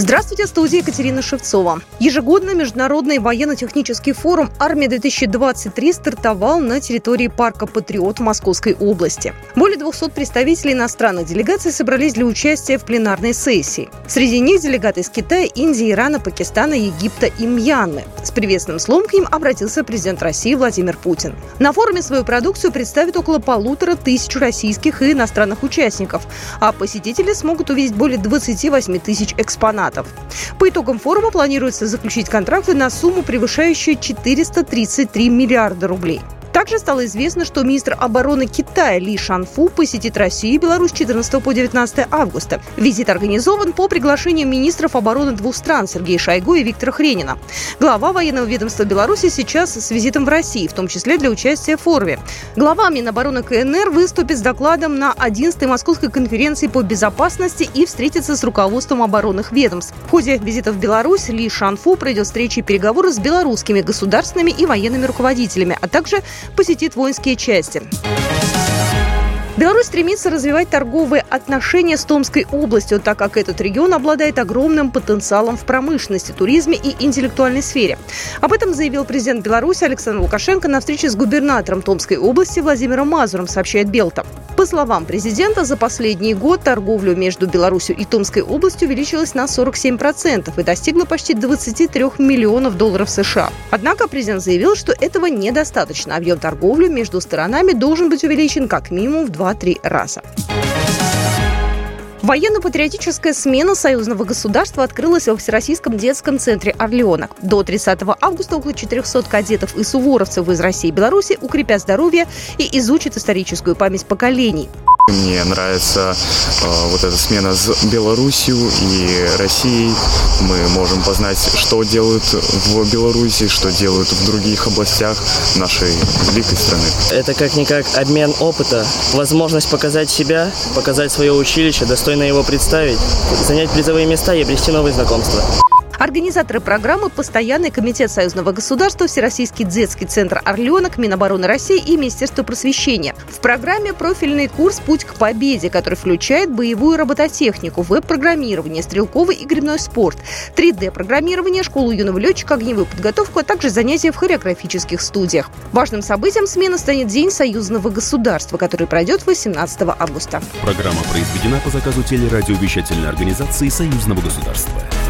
Здравствуйте, студия Екатерина Шевцова. Ежегодно Международный военно-технический форум «Армия-2023» стартовал на территории парка «Патриот» в Московской области. Более 200 представителей иностранных делегаций собрались для участия в пленарной сессии. Среди них делегаты из Китая, Индии, Ирана, Пакистана, Египта и Мьянмы. С приветственным словом к ним обратился президент России Владимир Путин. На форуме свою продукцию представят около полутора тысяч российских и иностранных участников, а посетители смогут увидеть более 28 тысяч экспонатов Штатов. По итогам форума планируется заключить контракты на сумму, превышающую 433 миллиарда рублей. Также стало известно, что министр обороны Китая Ли Шанфу посетит Россию и Беларусь 14 по 19 августа. Визит организован по приглашению министров обороны двух стран Сергея Шойгу и Виктора Хренина. Глава военного ведомства Беларуси сейчас с визитом в России, в том числе для участия в форуме. Глава Минобороны КНР выступит с докладом на 11-й Московской конференции по безопасности и встретится с руководством оборонных ведомств. В ходе визита в Беларусь Ли Шанфу пройдет встречи и переговоры с белорусскими государственными и военными руководителями, а также посетит воинские части. Беларусь стремится развивать торговые отношения с Томской областью, так как этот регион обладает огромным потенциалом в промышленности, туризме и интеллектуальной сфере. Об этом заявил президент Беларуси Александр Лукашенко на встрече с губернатором Томской области Владимиром Мазуром, сообщает Белта. По словам президента, за последний год торговля между Беларусью и Томской областью увеличилась на 47% и достигла почти 23 миллионов долларов США. Однако президент заявил, что этого недостаточно. Объем торговли между сторонами должен быть увеличен как минимум в 2-3 раза. Военно-патриотическая смена союзного государства открылась во Всероссийском детском центре «Орленок». До 30 августа около 400 кадетов и суворовцев из России и Беларуси укрепят здоровье и изучат историческую память поколений. Мне нравится э, вот эта смена с Белоруссией и Россией. Мы можем познать, что делают в Беларуси, что делают в других областях нашей великой страны. Это как-никак обмен опыта, возможность показать себя, показать свое училище, достойно его представить, занять призовые места и обрести новые знакомства. Организаторы программы – Постоянный комитет Союзного государства, Всероссийский детский центр «Орленок», Минобороны России и Министерство просвещения. В программе профильный курс «Путь к победе», который включает боевую робототехнику, веб-программирование, стрелковый и грибной спорт, 3D-программирование, школу юного летчика, огневую подготовку, а также занятия в хореографических студиях. Важным событием смены станет День союзного государства, который пройдет 18 августа. Программа произведена по заказу телерадиовещательной организации союзного государства.